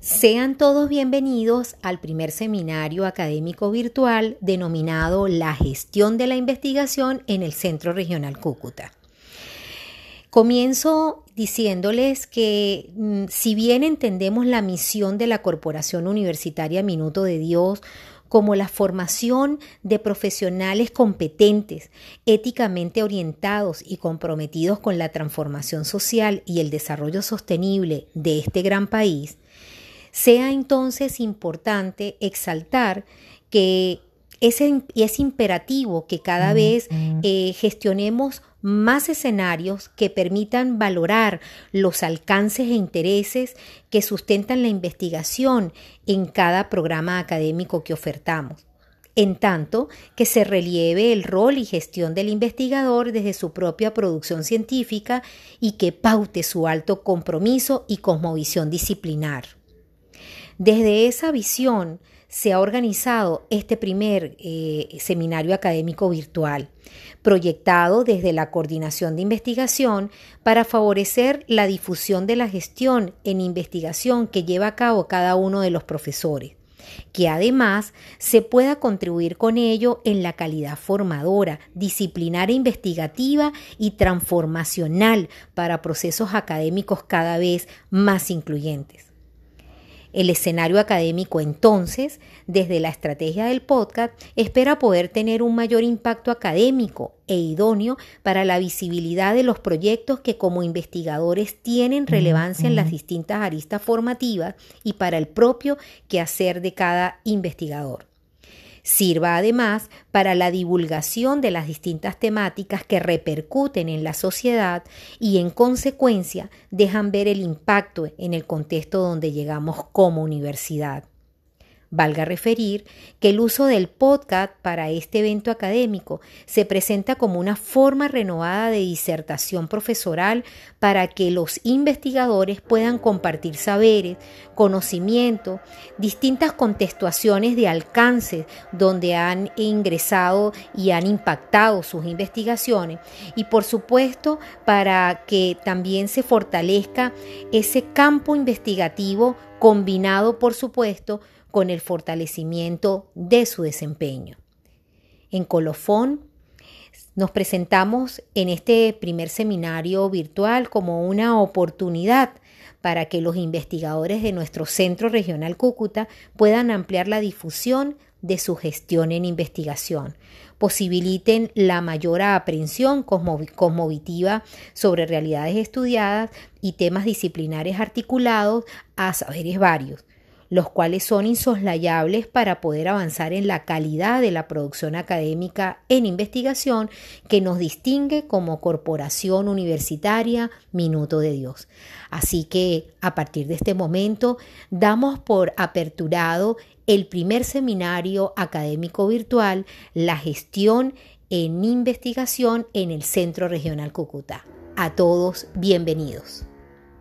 Sean todos bienvenidos al primer seminario académico virtual denominado La gestión de la investigación en el Centro Regional Cúcuta. Comienzo diciéndoles que mm, si bien entendemos la misión de la Corporación Universitaria Minuto de Dios como la formación de profesionales competentes, éticamente orientados y comprometidos con la transformación social y el desarrollo sostenible de este gran país, sea entonces importante exaltar que es, es imperativo que cada vez eh, gestionemos más escenarios que permitan valorar los alcances e intereses que sustentan la investigación en cada programa académico que ofertamos en tanto que se relieve el rol y gestión del investigador desde su propia producción científica y que paute su alto compromiso y cosmovisión disciplinar. Desde esa visión se ha organizado este primer eh, seminario académico virtual, proyectado desde la coordinación de investigación para favorecer la difusión de la gestión en investigación que lleva a cabo cada uno de los profesores que además se pueda contribuir con ello en la calidad formadora, disciplinaria investigativa y transformacional para procesos académicos cada vez más incluyentes. El escenario académico entonces, desde la estrategia del podcast, espera poder tener un mayor impacto académico e idóneo para la visibilidad de los proyectos que como investigadores tienen relevancia en las distintas aristas formativas y para el propio quehacer de cada investigador. Sirva además para la divulgación de las distintas temáticas que repercuten en la sociedad y en consecuencia dejan ver el impacto en el contexto donde llegamos como universidad. Valga referir que el uso del podcast para este evento académico se presenta como una forma renovada de disertación profesoral para que los investigadores puedan compartir saberes, conocimiento, distintas contextuaciones de alcance donde han ingresado y han impactado sus investigaciones. Y por supuesto para que también se fortalezca ese campo investigativo combinado por supuesto con el fortalecimiento de su desempeño. En Colofón nos presentamos en este primer seminario virtual como una oportunidad para que los investigadores de nuestro Centro Regional Cúcuta puedan ampliar la difusión de su gestión en investigación, posibiliten la mayor aprehensión cosmovitiva sobre realidades estudiadas y temas disciplinares articulados a saberes varios, los cuales son insoslayables para poder avanzar en la calidad de la producción académica en investigación que nos distingue como corporación universitaria Minuto de Dios. Así que a partir de este momento damos por aperturado el primer seminario académico virtual, la gestión en investigación en el Centro Regional Cúcuta. A todos, bienvenidos.